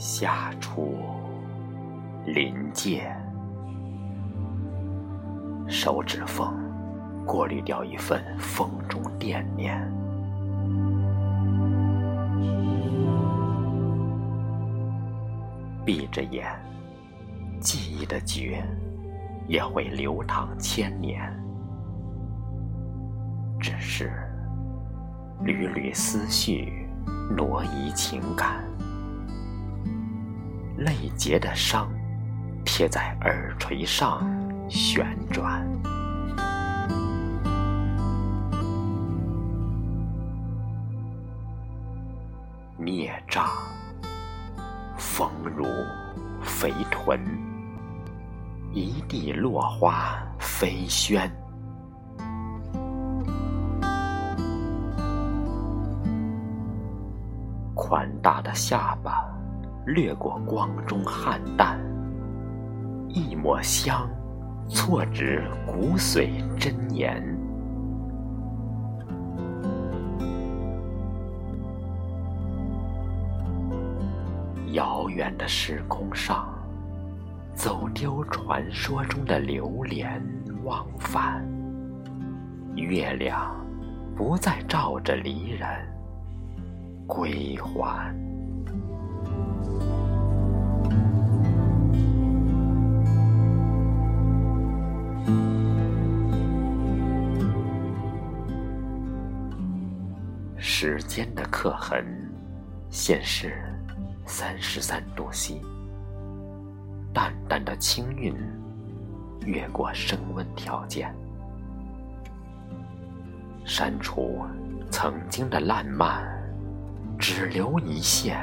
夏初临界，手指缝过滤掉一份风中惦念。闭着眼，记忆的觉也会流淌千年。只是缕缕思绪挪移情感，泪结的伤贴在耳垂上旋转。孽障。丰乳肥臀，一地落花飞轩。宽大的下巴，掠过光中菡萏，一抹香，错指骨髓真言。遥远的时空上，走丢传说中的流连忘返。月亮不再照着离人归还。时间的刻痕，现是。三十三度 C，淡淡的青韵，越过升温条件，删除曾经的烂漫，只留一线，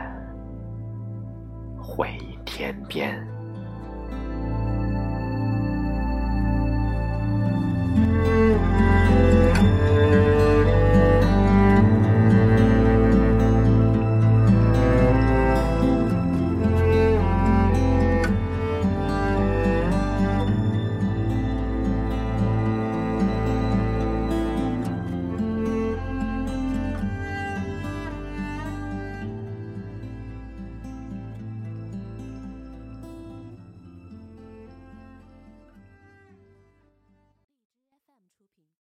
回天边。